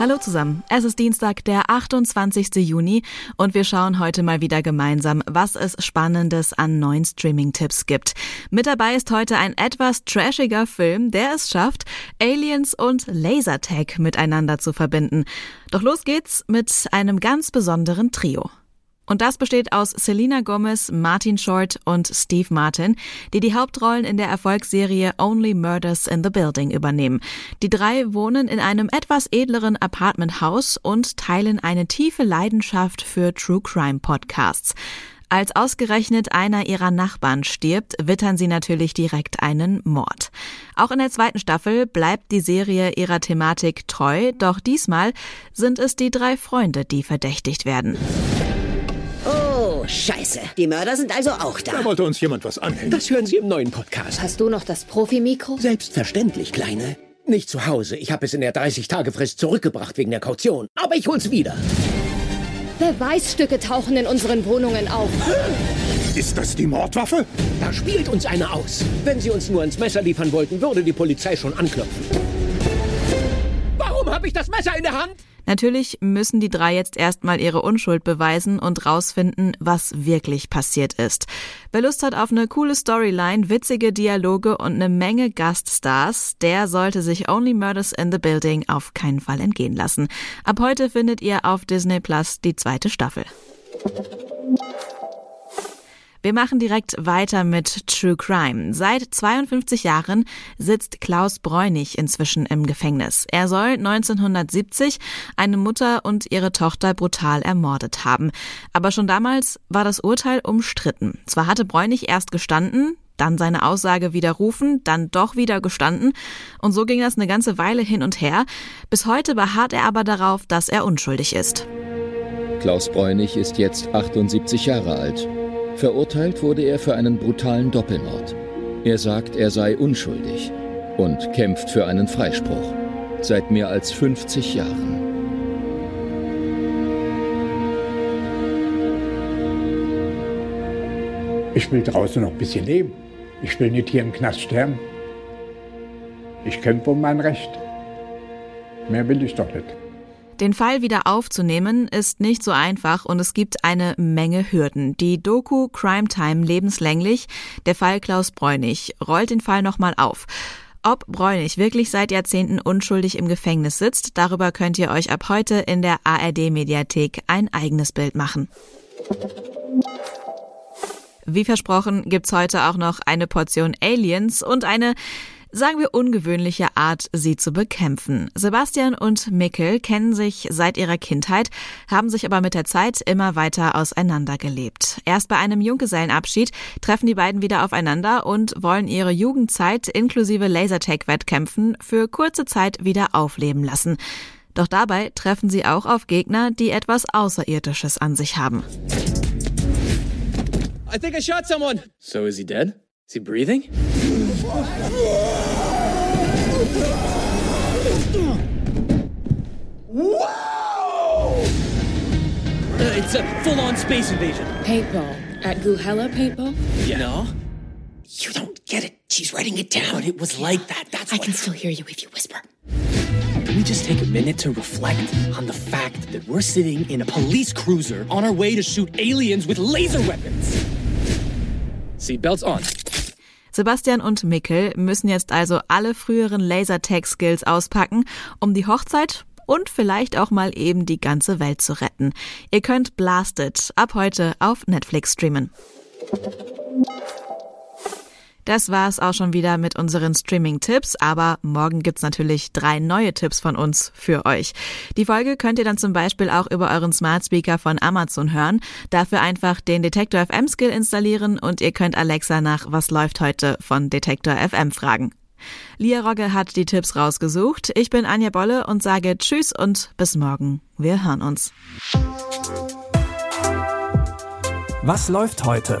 Hallo zusammen. Es ist Dienstag, der 28. Juni und wir schauen heute mal wieder gemeinsam, was es Spannendes an neuen Streaming-Tipps gibt. Mit dabei ist heute ein etwas trashiger Film, der es schafft, Aliens und Lasertag miteinander zu verbinden. Doch los geht's mit einem ganz besonderen Trio. Und das besteht aus Selena Gomez, Martin Short und Steve Martin, die die Hauptrollen in der Erfolgsserie Only Murders in the Building übernehmen. Die drei wohnen in einem etwas edleren Apartmenthaus und teilen eine tiefe Leidenschaft für True Crime Podcasts. Als ausgerechnet einer ihrer Nachbarn stirbt, wittern sie natürlich direkt einen Mord. Auch in der zweiten Staffel bleibt die Serie ihrer Thematik treu, doch diesmal sind es die drei Freunde, die verdächtigt werden. Scheiße. Die Mörder sind also auch da. Da wollte uns jemand was anhängen. Das hören Sie im neuen Podcast. Hast du noch das Profi-Mikro? Selbstverständlich, Kleine. Nicht zu Hause. Ich habe es in der 30-Tage-Frist zurückgebracht wegen der Kaution. Aber ich hol's wieder. Beweisstücke tauchen in unseren Wohnungen auf. Ist das die Mordwaffe? Da spielt uns einer aus. Wenn Sie uns nur ins Messer liefern wollten, würde die Polizei schon anklopfen. Warum habe ich das Messer in der Hand? Natürlich müssen die drei jetzt erstmal ihre Unschuld beweisen und rausfinden, was wirklich passiert ist. Wer Lust hat auf eine coole Storyline, witzige Dialoge und eine Menge Gaststars, der sollte sich Only Murders in the Building auf keinen Fall entgehen lassen. Ab heute findet ihr auf Disney Plus die zweite Staffel. Wir machen direkt weiter mit True Crime. Seit 52 Jahren sitzt Klaus Bräunig inzwischen im Gefängnis. Er soll 1970 eine Mutter und ihre Tochter brutal ermordet haben. Aber schon damals war das Urteil umstritten. Zwar hatte Bräunig erst gestanden, dann seine Aussage widerrufen, dann doch wieder gestanden. Und so ging das eine ganze Weile hin und her. Bis heute beharrt er aber darauf, dass er unschuldig ist. Klaus Bräunig ist jetzt 78 Jahre alt. Verurteilt wurde er für einen brutalen Doppelmord. Er sagt, er sei unschuldig und kämpft für einen Freispruch. Seit mehr als 50 Jahren. Ich will draußen noch ein bisschen leben. Ich will nicht hier im Knast sterben. Ich kämpfe um mein Recht. Mehr will ich doch nicht. Den Fall wieder aufzunehmen ist nicht so einfach und es gibt eine Menge Hürden. Die Doku Crime Time lebenslänglich, der Fall Klaus Bräunig, rollt den Fall nochmal auf. Ob Bräunig wirklich seit Jahrzehnten unschuldig im Gefängnis sitzt, darüber könnt ihr euch ab heute in der ARD Mediathek ein eigenes Bild machen. Wie versprochen gibt's heute auch noch eine Portion Aliens und eine sagen wir, ungewöhnliche Art, sie zu bekämpfen. Sebastian und Mikkel kennen sich seit ihrer Kindheit, haben sich aber mit der Zeit immer weiter auseinandergelebt. Erst bei einem Junggesellenabschied treffen die beiden wieder aufeinander und wollen ihre Jugendzeit inklusive Lasertag-Wettkämpfen für kurze Zeit wieder aufleben lassen. Doch dabei treffen sie auch auf Gegner, die etwas Außerirdisches an sich haben. I think I shot someone. So is he dead? Is he breathing? Whoa! Uh, it's a full-on space invasion. Paintball. At Guhella Paintball? Yeah. No? You don't get it. She's writing it down. But it was like that. That's I what... can still hear you if you whisper. Can we just take a minute to reflect on the fact that we're sitting in a police cruiser on our way to shoot aliens with laser weapons? Seatbelts on. Sebastian und Mikkel müssen jetzt also alle früheren Lasertag-Skills auspacken, um die Hochzeit und vielleicht auch mal eben die ganze Welt zu retten. Ihr könnt Blasted ab heute auf Netflix streamen. Das war's auch schon wieder mit unseren Streaming-Tipps, aber morgen gibt's natürlich drei neue Tipps von uns für euch. Die Folge könnt ihr dann zum Beispiel auch über euren Smart Speaker von Amazon hören. Dafür einfach den Detektor FM Skill installieren und ihr könnt Alexa nach Was läuft heute von Detektor FM fragen. Lia Rogge hat die Tipps rausgesucht. Ich bin Anja Bolle und sage Tschüss und bis morgen. Wir hören uns. Was läuft heute?